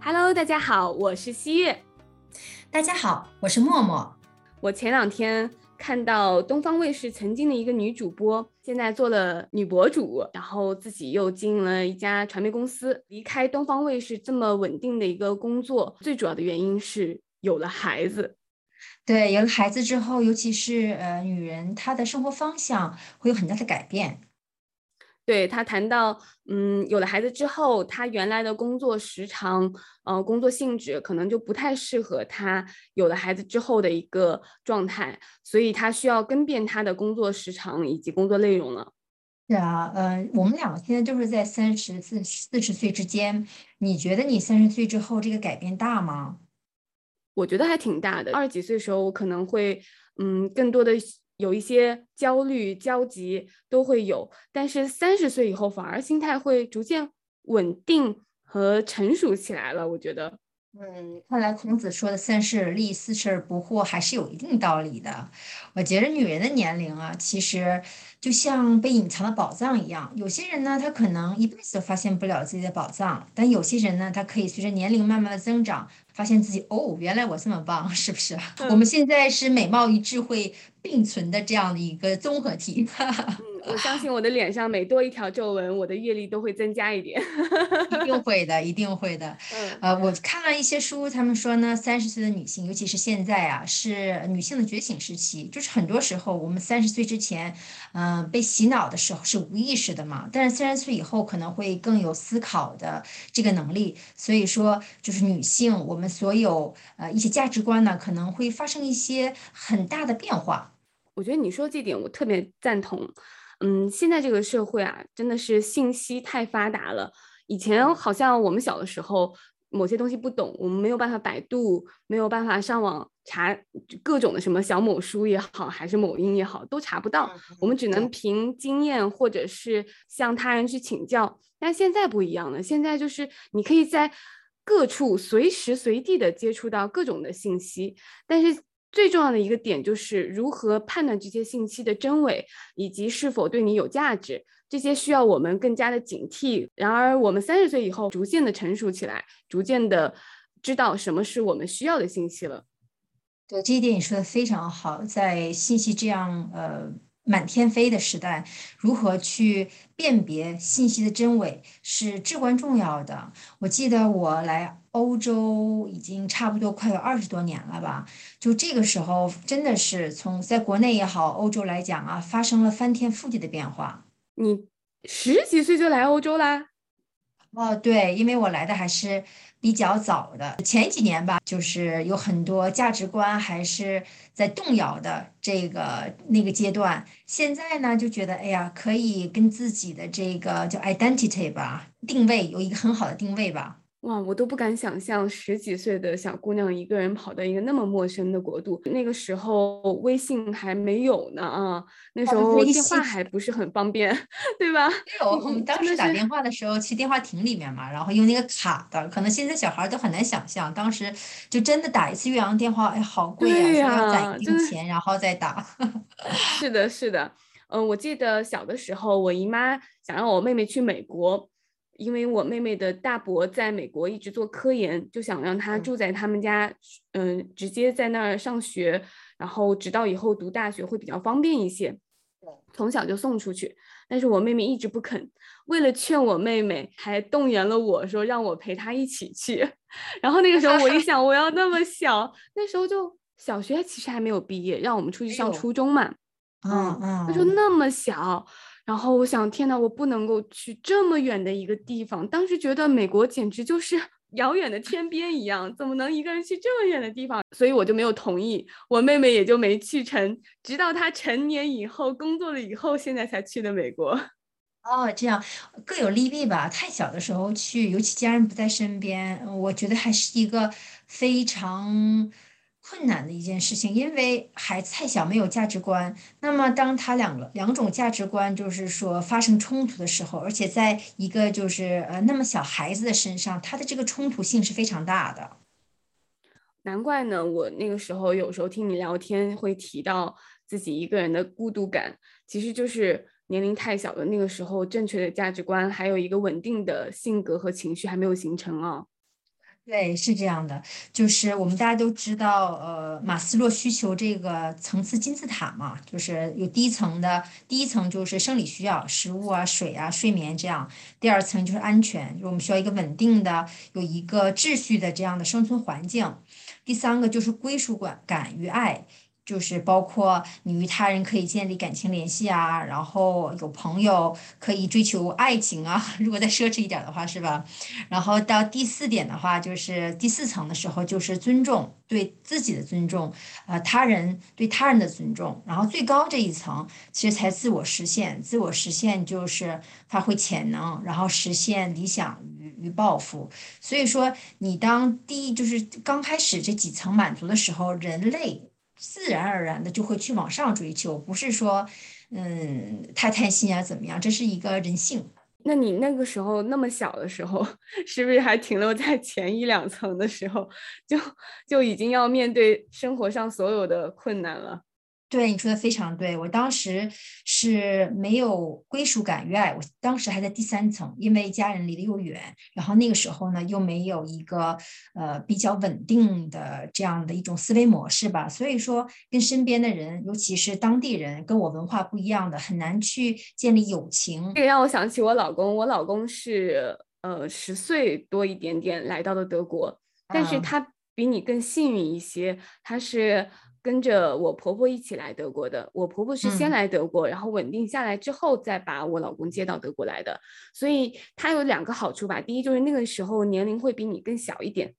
Hello，大家好，我是西月。大家好，我是默默。我前两天看到东方卫视曾经的一个女主播，现在做了女博主，然后自己又经营了一家传媒公司。离开东方卫视这么稳定的一个工作，最主要的原因是有了孩子。对，有了孩子之后，尤其是呃，女人她的生活方向会有很大的改变。对他谈到，嗯，有了孩子之后，他原来的工作时长，呃，工作性质可能就不太适合他有了孩子之后的一个状态，所以他需要更变他的工作时长以及工作内容了。是啊，呃，我们两个现在就是在三十四四十岁之间，你觉得你三十岁之后这个改变大吗？我觉得还挺大的。二十几岁的时候，我可能会，嗯，更多的。有一些焦虑、焦急都会有，但是三十岁以后反而心态会逐渐稳定和成熟起来了。我觉得，嗯，看来孔子说的“三十而立，四十而不惑”还是有一定道理的。我觉得女人的年龄啊，其实就像被隐藏的宝藏一样。有些人呢，他可能一辈子都发现不了自己的宝藏，但有些人呢，他可以随着年龄慢慢的增长。发现自己哦，原来我这么棒，是不是？我们现在是美貌与智慧并存的这样的一个综合体。我相信我的脸上每多一条皱纹，我的阅历都会增加一点。一定会的，一定会的。呃，我看了一些书，他们说呢，三十岁的女性，尤其是现在啊，是女性的觉醒时期。就是很多时候，我们三十岁之前，嗯，被洗脑的时候是无意识的嘛。但是三十岁以后，可能会更有思考的这个能力。所以说，就是女性，我们所有呃一些价值观呢，可能会发生一些很大的变化。我觉得你说这点，我特别赞同。嗯，现在这个社会啊，真的是信息太发达了。以前好像我们小的时候，某些东西不懂，我们没有办法百度，没有办法上网查各种的什么小某书也好，还是某音也好，都查不到。我们只能凭经验或者是向他人去请教。但现在不一样了，现在就是你可以在各处随时随地的接触到各种的信息，但是。最重要的一个点就是如何判断这些信息的真伪，以及是否对你有价值，这些需要我们更加的警惕。然而，我们三十岁以后逐渐的成熟起来，逐渐的知道什么是我们需要的信息了。对这一点你说的非常好，在信息这样呃。满天飞的时代，如何去辨别信息的真伪是至关重要的。我记得我来欧洲已经差不多快有二十多年了吧，就这个时候真的是从在国内也好，欧洲来讲啊，发生了翻天覆地的变化。你十几岁就来欧洲啦？哦，对，因为我来的还是比较早的，前几年吧，就是有很多价值观还是在动摇的这个那个阶段。现在呢，就觉得哎呀，可以跟自己的这个叫 identity 吧，定位有一个很好的定位吧。哇，我都不敢想象十几岁的小姑娘一个人跑到一个那么陌生的国度。那个时候微信还没有呢啊，那时候电话还不是很方便，对吧？没有，我们当时打电话的时候去电话亭里面嘛，然后用那个卡的，可能现在小孩都很难想象，当时就真的打一次岳阳电话，哎，好贵呀，要攒一定钱然后再打。是的，是的，嗯，我记得小的时候，我姨妈想让我妹妹去美国。因为我妹妹的大伯在美国一直做科研，就想让她住在他们家，嗯，直接在那儿上学，然后直到以后读大学会比较方便一些。从小就送出去，但是我妹妹一直不肯。为了劝我妹妹，还动员了我说让我陪她一起去。然后那个时候我一想，我要那么小，那时候就小学其实还没有毕业，让我们出去上初中嘛。嗯嗯，那时候那么小。然后我想，天呐，我不能够去这么远的一个地方。当时觉得美国简直就是 遥远的天边一样，怎么能一个人去这么远的地方？所以我就没有同意，我妹妹也就没去成。直到她成年以后，工作了以后，现在才去的美国。哦，这样各有利弊吧。太小的时候去，尤其家人不在身边，我觉得还是一个非常。困难的一件事情，因为孩子太小，没有价值观。那么，当他两个两种价值观就是说发生冲突的时候，而且在一个就是呃那么小孩子的身上，他的这个冲突性是非常大的。难怪呢，我那个时候有时候听你聊天会提到自己一个人的孤独感，其实就是年龄太小的那个时候，正确的价值观还有一个稳定的性格和情绪还没有形成啊。对，是这样的，就是我们大家都知道，呃，马斯洛需求这个层次金字塔嘛，就是有第一层的，第一层就是生理需要，食物啊、水啊、睡眠这样；第二层就是安全，我们需要一个稳定的、有一个秩序的这样的生存环境；第三个就是归属感感与爱。就是包括你与他人可以建立感情联系啊，然后有朋友可以追求爱情啊，如果再奢侈一点的话，是吧？然后到第四点的话，就是第四层的时候，就是尊重，对自己的尊重，呃，他人对他人的尊重，然后最高这一层其实才自我实现。自我实现就是发挥潜能，然后实现理想与与抱负。所以说，你当第一就是刚开始这几层满足的时候，人类。自然而然的就会去往上追求，不是说，嗯，太贪心啊，怎么样？这是一个人性。那你那个时候那么小的时候，是不是还停留在前一两层的时候，就就已经要面对生活上所有的困难了？对你说的非常对，我当时是没有归属感与爱，我当时还在第三层，因为家人离得又远，然后那个时候呢又没有一个呃比较稳定的这样的一种思维模式吧，所以说跟身边的人，尤其是当地人跟我文化不一样的，很难去建立友情。这个让我想起我老公，我老公是呃十岁多一点点来到的德国，但是他比你更幸运一些，他是。跟着我婆婆一起来德国的，我婆婆是先来德国，然后稳定下来之后再把我老公接到德国来的，所以他有两个好处吧。第一就是那个时候年龄会比你更小一点，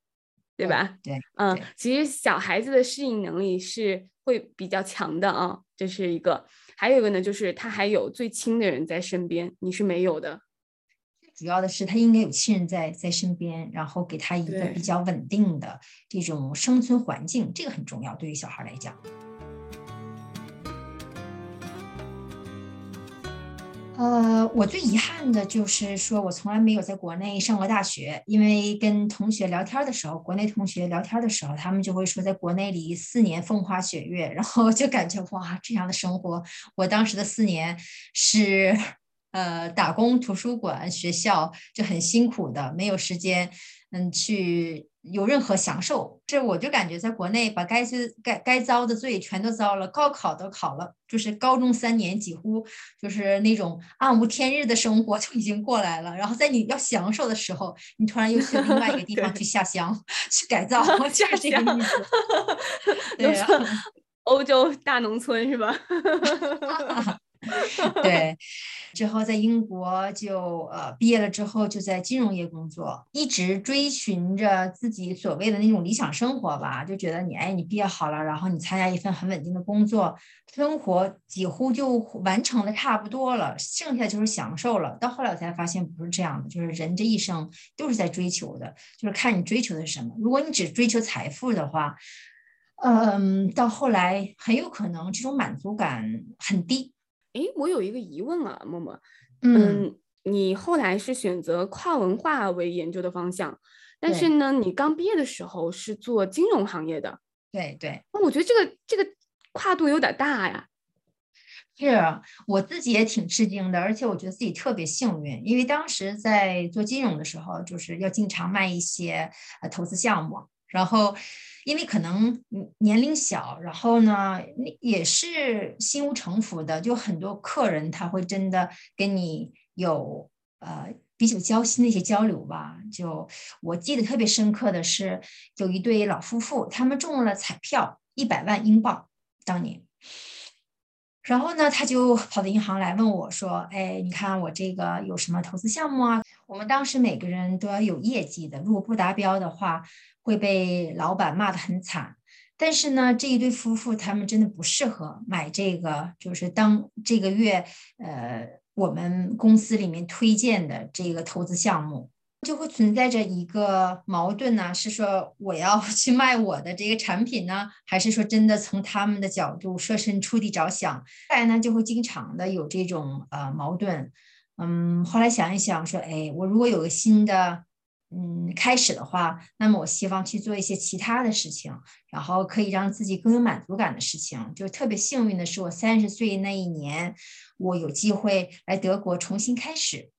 对吧？对，嗯，其实小孩子的适应能力是会比较强的啊，这是一个。还有一个呢，就是他还有最亲的人在身边，你是没有的。主要的是他应该有亲人在在身边，然后给他一个比较稳定的这种生存环境，这个很重要，对于小孩来讲。呃，我最遗憾的就是说我从来没有在国内上过大学，因为跟同学聊天的时候，国内同学聊天的时候，他们就会说在国内里四年风花雪月，然后就感觉哇，这样的生活，我当时的四年是。呃，打工、图书馆、学校就很辛苦的，没有时间，嗯，去有任何享受。这我就感觉在国内把该罪、该该遭的罪全都遭了，高考都考了，就是高中三年几乎就是那种暗无天日的生活 就已经过来了。然后在你要享受的时候，你突然又去另外一个地方去下乡 去改造，就是这个意思。对啊，欧洲大农村是吧？对，之后在英国就呃毕业了之后就在金融业工作，一直追寻着自己所谓的那种理想生活吧，就觉得你哎你毕业好了，然后你参加一份很稳定的工作，生活几乎就完成的差不多了，剩下就是享受了。到后来我才发现不是这样的，就是人这一生都是在追求的，就是看你追求的是什么。如果你只追求财富的话，嗯，到后来很有可能这种满足感很低。哎，我有一个疑问啊，默默，嗯，你后来是选择跨文化为研究的方向，但是呢，你刚毕业的时候是做金融行业的，对对，那我觉得这个这个跨度有点大呀。是我自己也挺吃惊的，而且我觉得自己特别幸运，因为当时在做金融的时候，就是要经常卖一些呃投资项目，然后。因为可能年龄小，然后呢，也是心无城府的，就很多客人他会真的跟你有呃比较交心的一些交流吧。就我记得特别深刻的是，有一对老夫妇，他们中了彩票一百万英镑当年，然后呢，他就跑到银行来问我说：“哎，你看我这个有什么投资项目啊？”我们当时每个人都要有业绩的，如果不达标的话。会被老板骂得很惨，但是呢，这一对夫妇他们真的不适合买这个，就是当这个月，呃，我们公司里面推荐的这个投资项目，就会存在着一个矛盾呢，是说我要 去卖我的这个产品呢，还是说真的从他们的角度设身处地着想？后来呢，就会经常的有这种呃矛盾，嗯，后来想一想说，哎，我如果有个新的。嗯，开始的话，那么我希望去做一些其他的事情，然后可以让自己更有满足感的事情。就特别幸运的是，我三十岁那一年，我有机会来德国重新开始。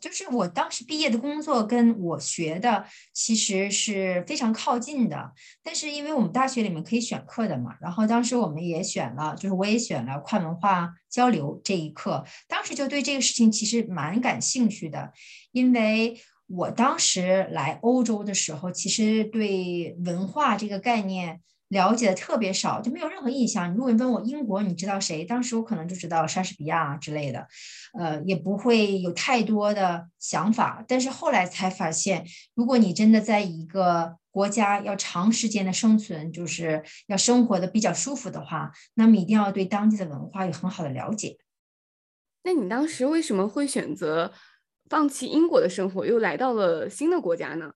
就是我当时毕业的工作跟我学的其实是非常靠近的，但是因为我们大学里面可以选课的嘛，然后当时我们也选了，就是我也选了跨文化交流这一课，当时就对这个事情其实蛮感兴趣的，因为我当时来欧洲的时候，其实对文化这个概念。了解的特别少，就没有任何印象。如果你问我英国，你知道谁？当时我可能就知道莎士比亚之类的，呃，也不会有太多的想法。但是后来才发现，如果你真的在一个国家要长时间的生存，就是要生活的比较舒服的话，那么一定要对当地的文化有很好的了解。那你当时为什么会选择放弃英国的生活，又来到了新的国家呢？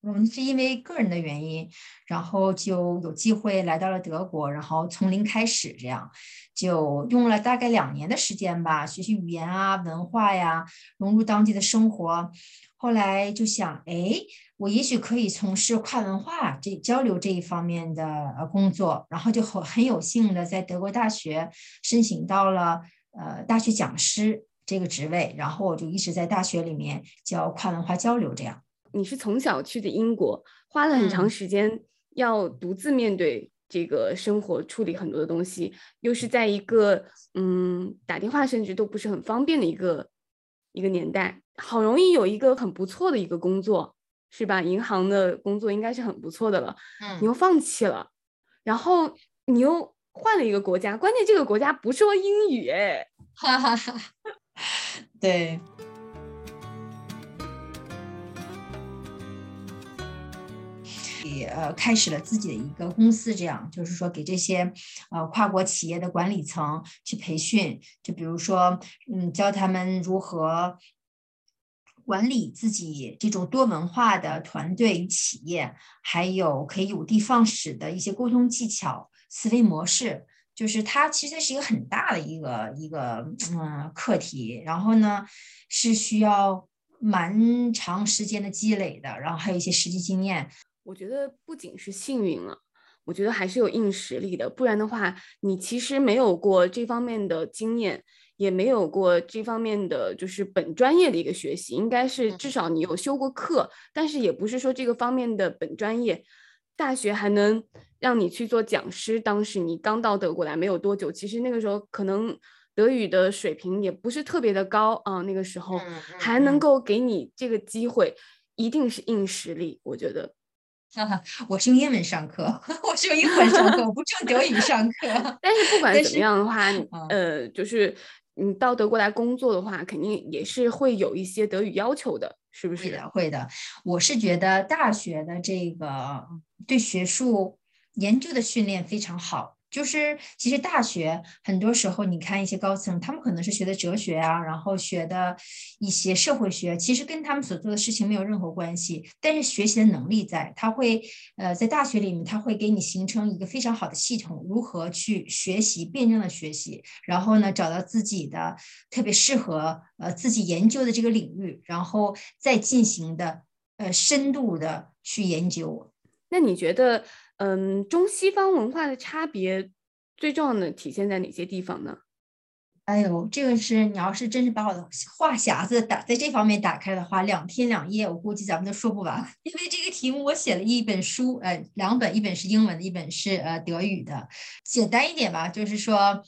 我们是因为个人的原因，然后就有机会来到了德国，然后从零开始，这样就用了大概两年的时间吧，学习语言啊、文化呀，融入当地的生活。后来就想，哎，我也许可以从事跨文化这交流这一方面的呃工作，然后就很很有幸的在德国大学申请到了呃大学讲师这个职位，然后我就一直在大学里面教跨文化交流这样。你是从小去的英国，花了很长时间要独自面对这个生活，处理很多的东西，又是在一个嗯打电话甚至都不是很方便的一个一个年代，好容易有一个很不错的一个工作，是吧？银行的工作应该是很不错的了，嗯，你又放弃了，然后你又换了一个国家，关键这个国家不说英语，哎，哈哈哈，对。呃，开始了自己的一个公司，这样就是说给这些呃跨国企业的管理层去培训，就比如说，嗯，教他们如何管理自己这种多文化的团队与企业，还有可以有的放矢的一些沟通技巧、思维模式，就是它其实是一个很大的一个一个嗯课题，然后呢是需要蛮长时间的积累的，然后还有一些实际经验。我觉得不仅是幸运了，我觉得还是有硬实力的。不然的话，你其实没有过这方面的经验，也没有过这方面的就是本专业的一个学习，应该是至少你有修过课，但是也不是说这个方面的本专业。大学还能让你去做讲师，当时你刚到德国来没有多久，其实那个时候可能德语的水平也不是特别的高啊。那个时候还能够给你这个机会，一定是硬实力，我觉得。哈哈，我是用英文上课，我是用英文上课，我不用德语上课。但是不管怎么样的话，呃，就是你到德国来工作的话，肯定也是会有一些德语要求的，是不是？会的，会的。我是觉得大学的这个对学术研究的训练非常好。就是其实大学很多时候，你看一些高层，他们可能是学的哲学啊，然后学的一些社会学，其实跟他们所做的事情没有任何关系。但是学习的能力在，他会呃在大学里面，他会给你形成一个非常好的系统，如何去学习，辩证的学习，然后呢找到自己的特别适合呃自己研究的这个领域，然后再进行的呃深度的去研究。那你觉得？嗯，中西方文化的差别最重要的体现在哪些地方呢？哎呦，这个是你要是真是把我的话匣子打在这方面打开的话，两天两夜我估计咱们都说不完。因为这个题目我写了一本书，呃，两本，一本是英文的，一本是呃德语的。简单一点吧，就是说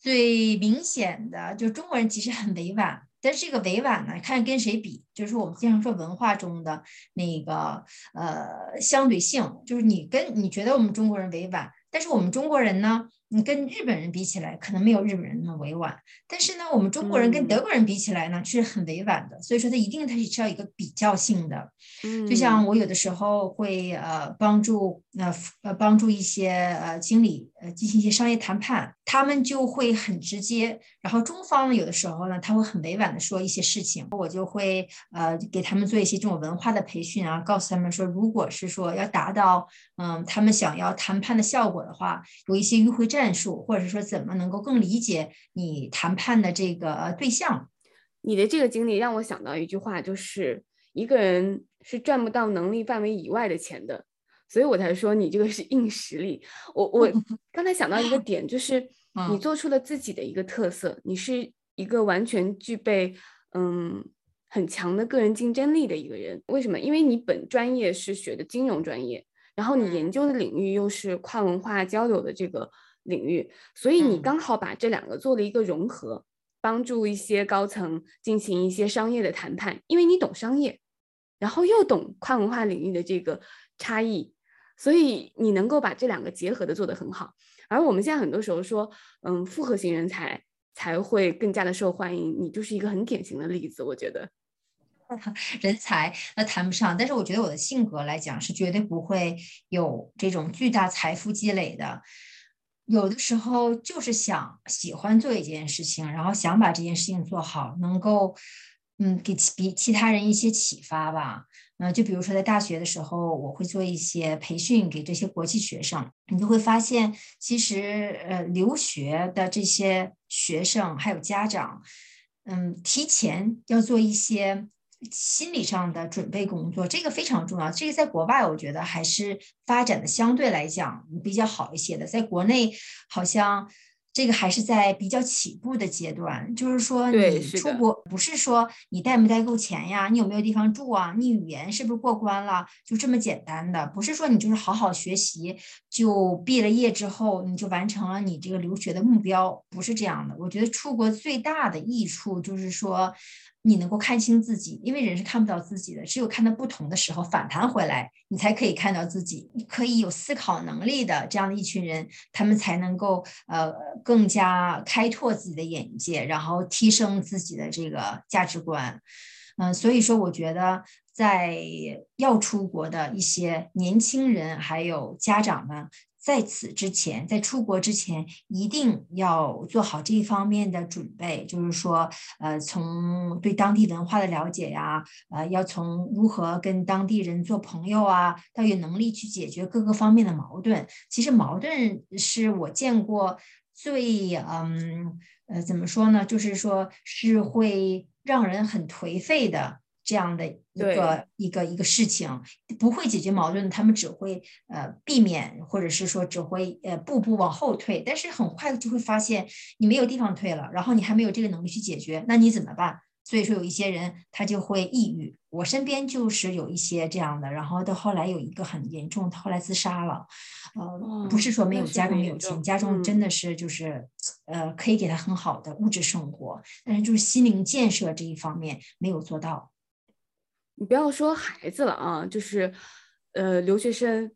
最明显的，就中国人其实很委婉。但是这个委婉呢，看跟谁比，就是我们经常说文化中的那个呃相对性，就是你跟你觉得我们中国人委婉，但是我们中国人呢？你跟日本人比起来，可能没有日本人那么委婉，但是呢，我们中国人跟德国人比起来呢，却是很委婉的。所以说，它一定它是需要一个比较性的。嗯，就像我有的时候会呃帮助那呃帮助一些呃经理呃进行一些商业谈判，他们就会很直接。然后中方，有的时候呢，他会很委婉的说一些事情，我就会呃给他们做一些这种文化的培训啊，告诉他们说，如果是说要达到嗯他们想要谈判的效果的话，有一些迂回战。术，或者是说怎么能够更理解你谈判的这个对象？你的这个经历让我想到一句话，就是一个人是赚不到能力范围以外的钱的，所以我才说你这个是硬实力。我我 刚才想到一个点，就是你做出了自己的一个特色，你是一个完全具备嗯很强的个人竞争力的一个人。为什么？因为你本专业是学的金融专业，然后你研究的领域又是跨文化交流的这个领域，所以你刚好把这两个做了一个融合，帮助一些高层进行一些商业的谈判，因为你懂商业，然后又懂跨文化领域的这个差异，所以你能够把这两个结合的做得很好。而我们现在很多时候说，嗯，复合型人才才会更加的受欢迎，你就是一个很典型的例子，我觉得。人才那谈不上，但是我觉得我的性格来讲是绝对不会有这种巨大财富积累的。有的时候就是想喜欢做一件事情，然后想把这件事情做好，能够嗯给其比其他人一些启发吧。嗯，就比如说在大学的时候，我会做一些培训给这些国际学生，你就会发现，其实呃留学的这些学生还有家长，嗯，提前要做一些。心理上的准备工作，这个非常重要。这个在国外，我觉得还是发展的相对来讲比较好一些的。在国内，好像这个还是在比较起步的阶段。就是说，你出国不是说你带没带够钱呀，你有没有地方住啊，你语言是不是过关了，就这么简单的。不是说你就是好好学习，就毕了业之后你就完成了你这个留学的目标，不是这样的。我觉得出国最大的益处就是说。你能够看清自己，因为人是看不到自己的，只有看到不同的时候反弹回来，你才可以看到自己。你可以有思考能力的这样的一群人，他们才能够呃更加开拓自己的眼界，然后提升自己的这个价值观。嗯，所以说我觉得在要出国的一些年轻人还有家长们。在此之前，在出国之前，一定要做好这一方面的准备，就是说，呃，从对当地文化的了解呀，呃，要从如何跟当地人做朋友啊，到有能力去解决各个方面的矛盾。其实矛盾是我见过最，嗯，呃，怎么说呢？就是说是会让人很颓废的。这样的一个一个一个事情不会解决矛盾，他们只会呃避免，或者是说只会呃步步往后退，但是很快就会发现你没有地方退了，然后你还没有这个能力去解决，那你怎么办？所以说有一些人他就会抑郁，我身边就是有一些这样的，然后到后来有一个很严重，他后来自杀了，呃，不是说没有家中有钱，家中真的是就是呃可以给他很好的物质生活，但是就是心灵建设这一方面没有做到。你不要说孩子了啊，就是，呃，留学生、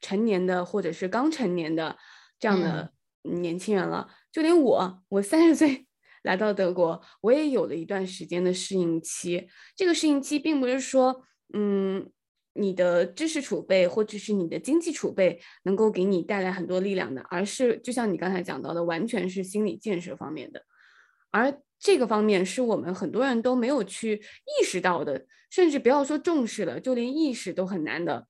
成年的或者是刚成年的这样的年轻人了，就连我，我三十岁 来到德国，我也有了一段时间的适应期。这个适应期并不是说，嗯，你的知识储备或者是你的经济储备能够给你带来很多力量的，而是就像你刚才讲到的，完全是心理建设方面的，而。这个方面是我们很多人都没有去意识到的，甚至不要说重视了，就连意识都很难的。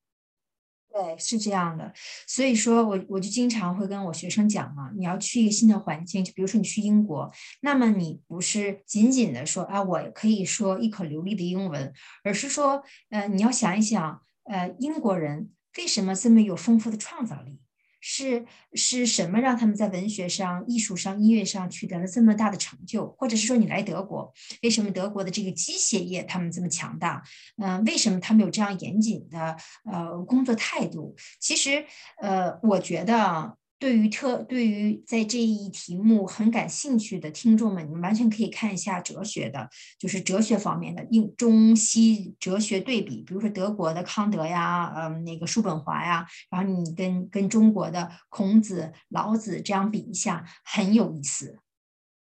对，是这样的。所以说我我就经常会跟我学生讲嘛，你要去一个新的环境，就比如说你去英国，那么你不是仅仅的说啊，我可以说一口流利的英文，而是说，呃，你要想一想，呃，英国人为什么这么有丰富的创造力？是是什么让他们在文学上、艺术上、音乐上取得了这么大的成就？或者是说，你来德国，为什么德国的这个机械业他们这么强大？嗯，为什么他们有这样严谨的呃工作态度？其实，呃，我觉得。对于特对于在这一题目很感兴趣的听众们，你们完全可以看一下哲学的，就是哲学方面的英中西哲学对比，比如说德国的康德呀，嗯，那个叔本华呀，然后你跟跟中国的孔子、老子这样比一下，很有意思。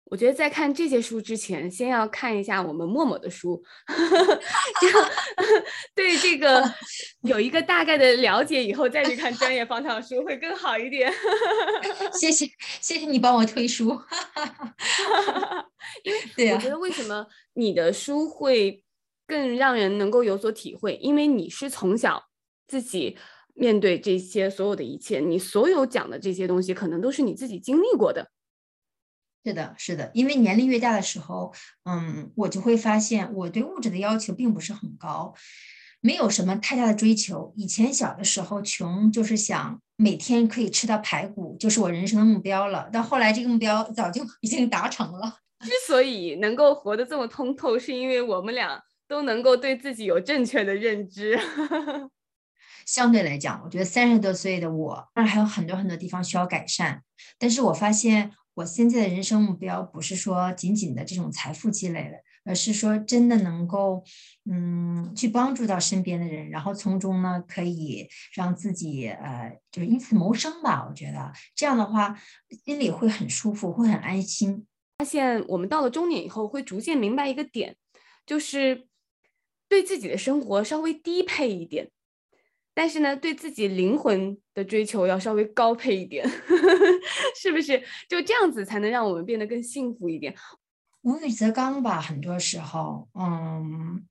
我觉得在看这些书之前，先要看一下我们默默的书，这样 对这个 有一个大概的了解，以后再去看专业方向的书会更好一点。谢谢，谢谢你帮我推书。因为我觉得为什么你的书会更让人能够有所体会？因为你是从小自己面对这些所有的一切，你所有讲的这些东西，可能都是你自己经历过的。是的，是的，因为年龄越大的时候，嗯，我就会发现我对物质的要求并不是很高，没有什么太大的追求。以前小的时候穷，就是想每天可以吃到排骨，就是我人生的目标了。到后来，这个目标早就已经达成了。之所以能够活得这么通透，是因为我们俩都能够对自己有正确的认知。相对来讲，我觉得三十多岁的我，当然还有很多很多地方需要改善。但是我发现，我现在的人生目标不是说仅仅的这种财富积累了，而是说真的能够，嗯，去帮助到身边的人，然后从中呢，可以让自己呃，就是因此谋生吧。我觉得这样的话，心里会很舒服，会很安心。发现我们到了中年以后，会逐渐明白一个点，就是对自己的生活稍微低配一点。但是呢，对自己灵魂的追求要稍微高配一点，是不是？就这样子才能让我们变得更幸福一点。无欲则刚吧，很多时候，嗯，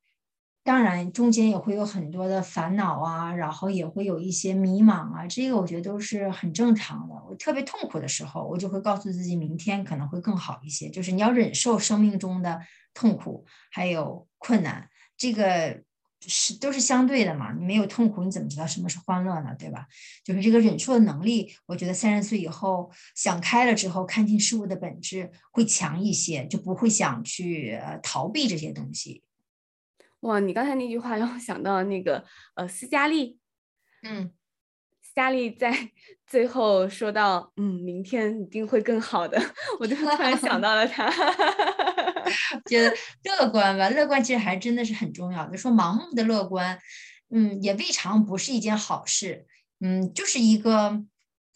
当然中间也会有很多的烦恼啊，然后也会有一些迷茫啊，这个我觉得都是很正常的。我特别痛苦的时候，我就会告诉自己，明天可能会更好一些。就是你要忍受生命中的痛苦还有困难，这个。是都是相对的嘛，你没有痛苦，你怎么知道什么是欢乐呢？对吧？就是这个忍受的能力，我觉得三十岁以后想开了之后，看清事物的本质会强一些，就不会想去呃逃避这些东西。哇，你刚才那句话让我想到那个呃斯嘉丽，嗯。佳丽在 最后说到：“嗯，明天一定会更好的。”我就突然想到了他，觉得乐观吧，乐观其实还真的是很重要的。说盲目的乐观，嗯，也未尝不是一件好事。嗯，就是一个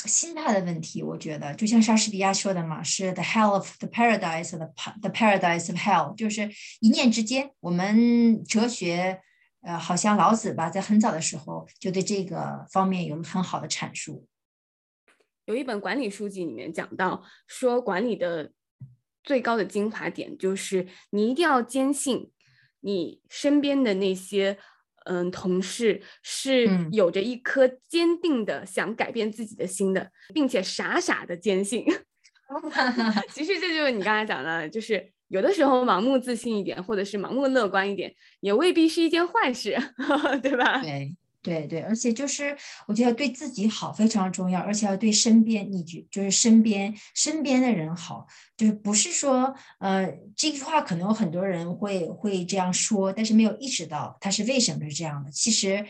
心态的问题。我觉得，就像莎士比亚说的嘛，是 “the hell of the paradise”，the the paradise of hell，就是一念之间。我们哲学。呃，好像老子吧，在很早的时候就对这个方面有了很好的阐述。有一本管理书籍里面讲到，说管理的最高的精华点就是你一定要坚信，你身边的那些嗯同事是有着一颗坚定的想改变自己的心的，并且傻傻的坚信。其实这就是你刚才讲的，就是。有的时候盲目自信一点，或者是盲目乐观一点，也未必是一件坏事，对吧？对对对，而且就是我觉得对自己好非常重要，而且要对身边，你就就是身边身边的人好，就是不是说呃这句话可能有很多人会会这样说，但是没有意识到他是为什么是这样的。其实，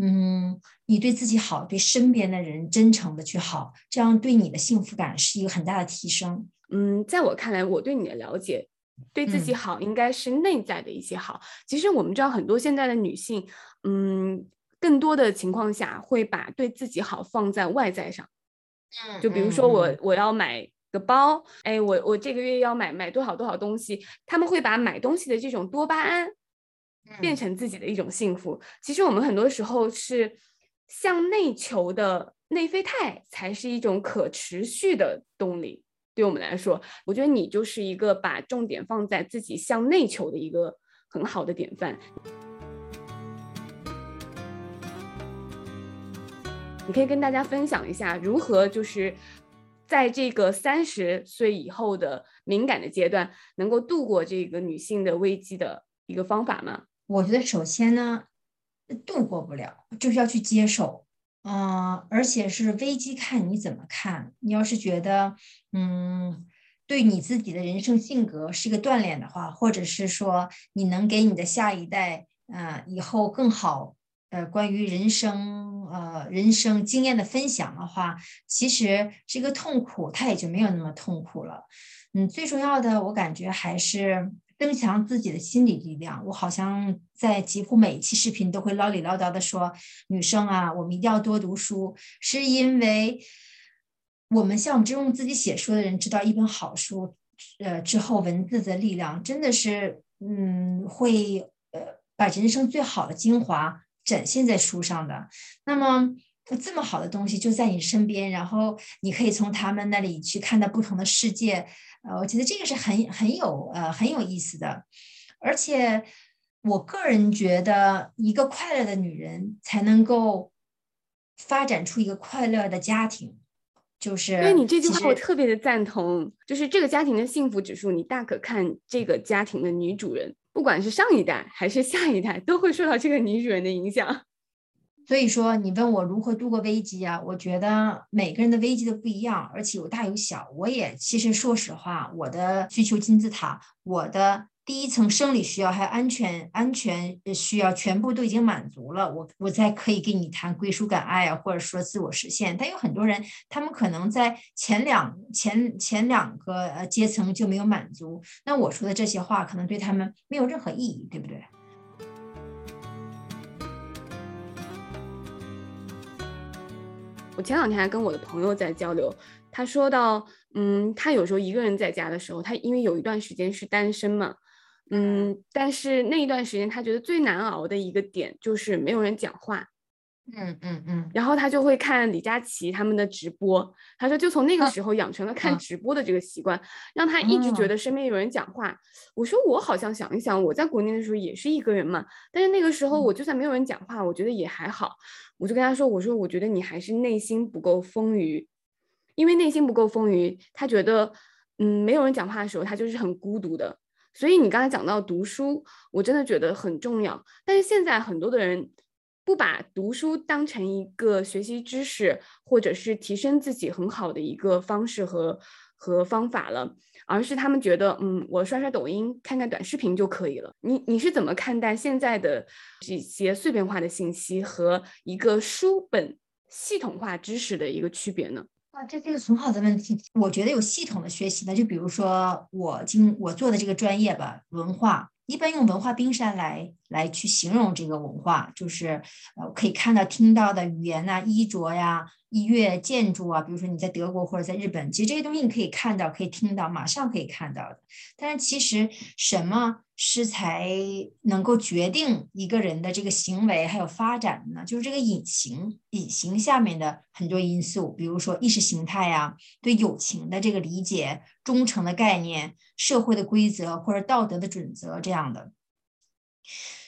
嗯，你对自己好，对身边的人真诚的去好，这样对你的幸福感是一个很大的提升。嗯，在我看来，我对你的了解。对自己好，应该是内在的一些好。其实我们知道，很多现在的女性，嗯，更多的情况下会把对自己好放在外在上。嗯，就比如说我我要买个包，哎，我我这个月要买买多少多少东西，他们会把买东西的这种多巴胺变成自己的一种幸福。其实我们很多时候是向内求的内啡肽，才是一种可持续的动力。对我们来说，我觉得你就是一个把重点放在自己向内求的一个很好的典范。你可以跟大家分享一下，如何就是在这个三十岁以后的敏感的阶段，能够度过这个女性的危机的一个方法吗？我觉得首先呢，度过不了，就是要去接受。嗯，而且是危机，看你怎么看。你要是觉得，嗯，对你自己的人生性格是一个锻炼的话，或者是说你能给你的下一代，呃，以后更好，呃，关于人生，呃，人生经验的分享的话，其实这个痛苦它也就没有那么痛苦了。嗯，最重要的，我感觉还是。增强自己的心理力量。我好像在几乎每一期视频都会唠里唠叨的说，女生啊，我们一定要多读书，是因为我们像我们这种自己写书的人，知道一本好书，呃，之后文字的力量真的是，嗯，会呃把人生最好的精华展现在书上的。那么这么好的东西就在你身边，然后你可以从他们那里去看到不同的世界。呃，我觉得这个是很很有呃很有意思的，而且我个人觉得，一个快乐的女人才能够发展出一个快乐的家庭，就是因为你这句话我特别的赞同，就是这个家庭的幸福指数，你大可看这个家庭的女主人，不管是上一代还是下一代，都会受到这个女主人的影响。所以说，你问我如何度过危机啊？我觉得每个人的危机都不一样，而且有大有小。我也其实说实话，我的需求金字塔，我的第一层生理需要还有安全安全需要全部都已经满足了，我我才可以跟你谈归属感爱啊，或者说自我实现。但有很多人，他们可能在前两前前两个呃阶层就没有满足，那我说的这些话可能对他们没有任何意义，对不对？我前两天还跟我的朋友在交流，他说到，嗯，他有时候一个人在家的时候，他因为有一段时间是单身嘛，嗯，但是那一段时间他觉得最难熬的一个点就是没有人讲话。嗯嗯嗯，然后他就会看李佳琦他们的直播，他说就从那个时候养成了看直播的这个习惯，让他一直觉得身边有人讲话。我说我好像想一想，我在国内的时候也是一个人嘛，但是那个时候我就算没有人讲话，我觉得也还好。我就跟他说，我说我觉得你还是内心不够丰腴，因为内心不够丰腴，他觉得嗯没有人讲话的时候，他就是很孤独的。所以你刚才讲到读书，我真的觉得很重要，但是现在很多的人。不把读书当成一个学习知识或者是提升自己很好的一个方式和和方法了，而是他们觉得，嗯，我刷刷抖音、看看短视频就可以了。你你是怎么看待现在的这些碎片化的信息和一个书本系统化知识的一个区别呢？啊，这是一个很好的问题。我觉得有系统的学习呢，就比如说我今我做的这个专业吧，文化。一般用文化冰山来来去形容这个文化，就是呃可以看到、听到的语言呐、衣着呀。音乐、建筑啊，比如说你在德国或者在日本，其实这些东西你可以看到、可以听到，马上可以看到的。但是其实什么是才能够决定一个人的这个行为还有发展呢？就是这个隐形、隐形下面的很多因素，比如说意识形态呀、对友情的这个理解、忠诚的概念、社会的规则或者道德的准则这样的。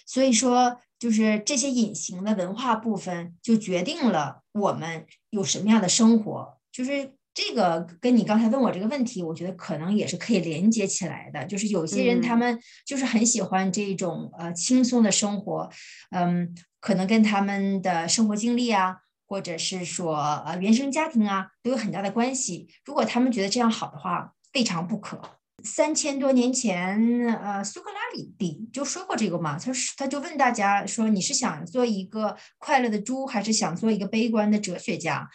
所以说。就是这些隐形的文化部分，就决定了我们有什么样的生活。就是这个跟你刚才问我这个问题，我觉得可能也是可以连接起来的。就是有些人他们就是很喜欢这种呃轻松的生活，嗯，可能跟他们的生活经历啊，或者是说呃原生家庭啊，都有很大的关系。如果他们觉得这样好的话，未尝不可。三千多年前，呃，苏格拉底就说过这个嘛。他说，他就问大家说：“你是想做一个快乐的猪，还是想做一个悲观的哲学家？”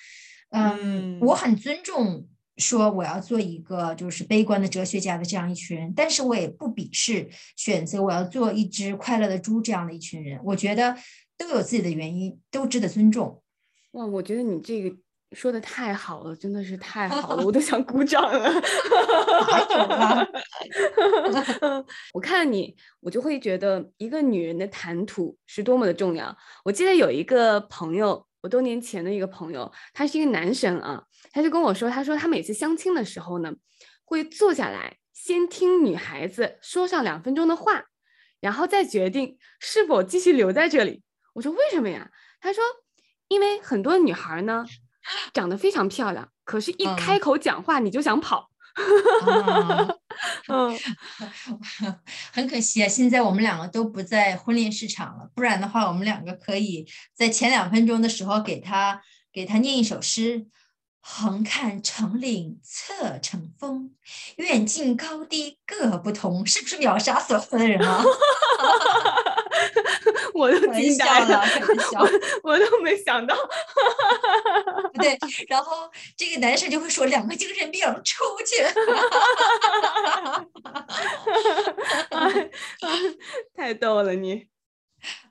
嗯，我很尊重说我要做一个就是悲观的哲学家的这样一群人，但是我也不鄙视选择我要做一只快乐的猪这样的一群人。我觉得都有自己的原因，都值得尊重。哇，我觉得你这个。说的太好了，真的是太好了，我都想鼓掌了。我看你，我就会觉得一个女人的谈吐是多么的重要。我记得有一个朋友，我多年前的一个朋友，他是一个男生啊，他就跟我说，他说他每次相亲的时候呢，会坐下来先听女孩子说上两分钟的话，然后再决定是否继续留在这里。我说为什么呀？他说，因为很多女孩呢。长得非常漂亮，可是，一开口讲话你就想跑。嗯，很可惜啊，现在我们两个都不在婚恋市场了，不然的话，我们两个可以在前两分钟的时候给他给他念一首诗。横看成岭侧成峰，远近高低各不同，是不是秒杀所有的人啊？我都惊呆了，我我都没想到。对，然后这个男生就会说两个精神病出去。太逗了你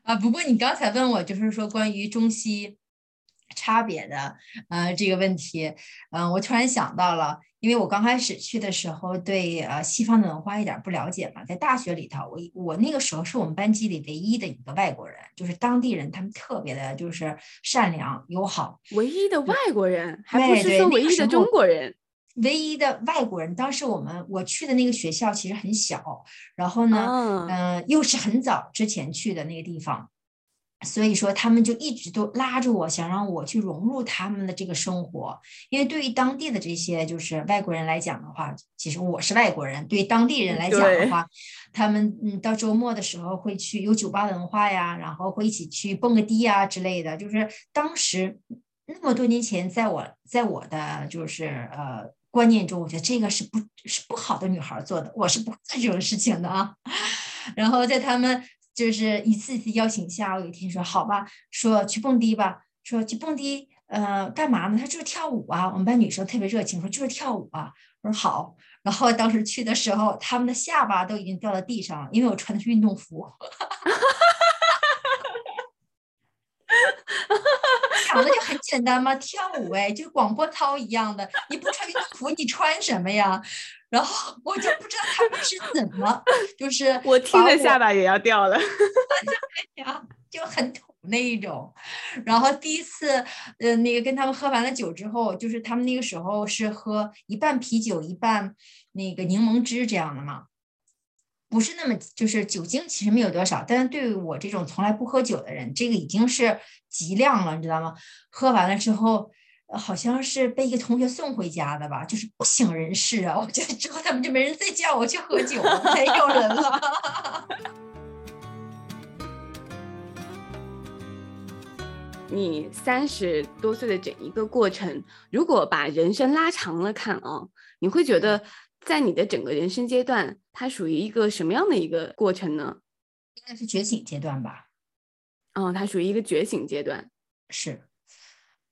啊！不过你刚才问我，就是说关于中西。差别的，呃，这个问题，嗯，我突然想到了，因为我刚开始去的时候，对呃西方的文化一点不了解嘛，在大学里头，我我那个时候是我们班级里唯一的一个外国人，就是当地人，他们特别的就是善良友好，唯一的外国人，还不是说唯一的中国人，唯一的外国人。当时我们我去的那个学校其实很小，然后呢，嗯，又是很早之前去的那个地方。所以说，他们就一直都拉着我，想让我去融入他们的这个生活。因为对于当地的这些就是外国人来讲的话，其实我是外国人，对于当地人来讲的话，他们嗯到周末的时候会去有酒吧文化呀，然后会一起去蹦个迪啊之类的。就是当时那么多年前，在我在我的就是呃观念中，我觉得这个是不是不好的女孩做的，我是不会做这种事情的啊。然后在他们。就是一次次邀请下，我有一天说好吧，说去蹦迪吧，说去蹦迪，呃，干嘛呢？他就是跳舞啊。我们班女生特别热情，说就是跳舞啊。我说好。然后当时去的时候，他们的下巴都已经掉到地上了，因为我穿的是运动服。讲的就很简单嘛，跳舞哎，就广播操一样的。你不穿运动服，你穿什么呀？然后我就不知道他们是怎么，就是 我听的下巴也要掉了，就很土那一种。然后第一次，呃，那个跟他们喝完了酒之后，就是他们那个时候是喝一半啤酒一半那个柠檬汁这样的嘛，不是那么就是酒精其实没有多少，但是对于我这种从来不喝酒的人，这个已经是极量了，你知道吗？喝完了之后。好像是被一个同学送回家的吧，就是不省人事啊！我觉得之后他们就没人再叫我去喝酒了，没有人了。你三十多岁的整一个过程，如果把人生拉长了看啊，你会觉得在你的整个人生阶段，它属于一个什么样的一个过程呢？应该是觉醒阶段吧。嗯，它属于一个觉醒阶段，是。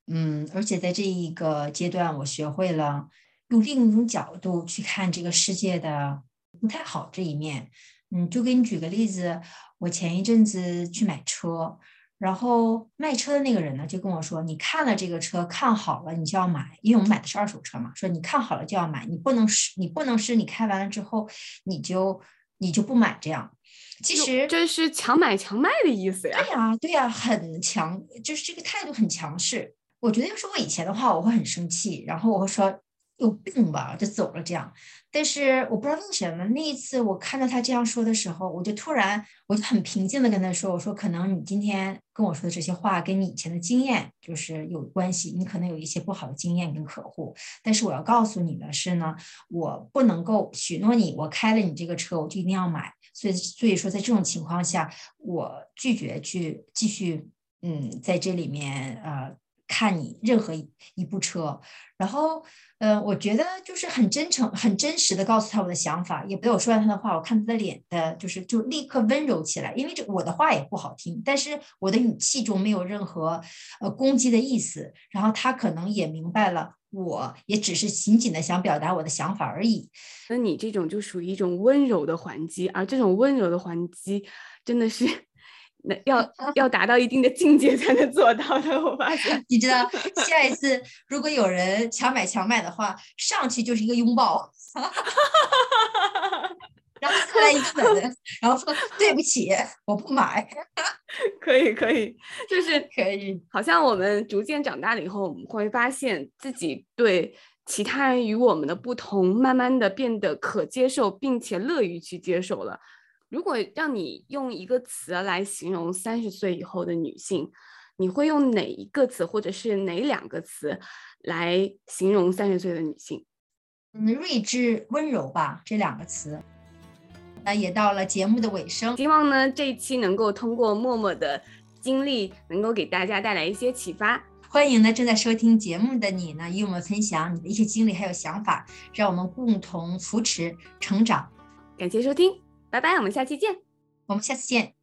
嗯，而且在这一个阶段，我学会了用另一种角度去看这个世界的不太好这一面。嗯，就给你举个例子，我前一阵子去买车，然后卖车的那个人呢就跟我说：“你看了这个车，看好了，你就要买，因为我们买的是二手车嘛。说你看好了就要买，你不能是，你不能是你开完了之后你就你就不买这样。其实这是强买强卖的意思呀。对呀，对呀，很强，就是这个态度很强势。我觉得要是我以前的话，我会很生气，然后我会说有病吧，就走了这样。但是我不知道为什么，那一次我看到他这样说的时候，我就突然我就很平静的跟他说：“我说可能你今天跟我说的这些话跟你以前的经验就是有关系，你可能有一些不好的经验跟客户。但是我要告诉你的是呢，我不能够许诺你，我开了你这个车我就一定要买。所以所以说在这种情况下，我拒绝去继续嗯在这里面呃。”看你任何一部车，然后，呃，我觉得就是很真诚、很真实的告诉他我的想法，也不对我说完他的话，我看他的脸的，就是就立刻温柔起来，因为这我的话也不好听，但是我的语气中没有任何呃攻击的意思，然后他可能也明白了，我也只是仅仅的想表达我的想法而已。那你这种就属于一种温柔的还击，而这种温柔的还击真的是。那要 要达到一定的境界才能做到的，我发现。你知道，下一次如果有人强买强卖的话，上去就是一个拥抱，然后再来一个吻，然后说对不起，我不买。可以可以，就是可以。好像我们逐渐长大了以后，我们会发现自己对其他人与我们的不同，慢慢的变得可接受，并且乐于去接受了。如果让你用一个词来形容三十岁以后的女性，你会用哪一个词，或者是哪两个词来形容三十岁的女性？嗯，睿智、温柔吧，这两个词。那也到了节目的尾声，希望呢这一期能够通过默默的经历，能够给大家带来一些启发。欢迎呢正在收听节目的你呢，与我们分享你的一些经历还有想法，让我们共同扶持成长。感谢收听。拜拜，我们下期见。我们下次见。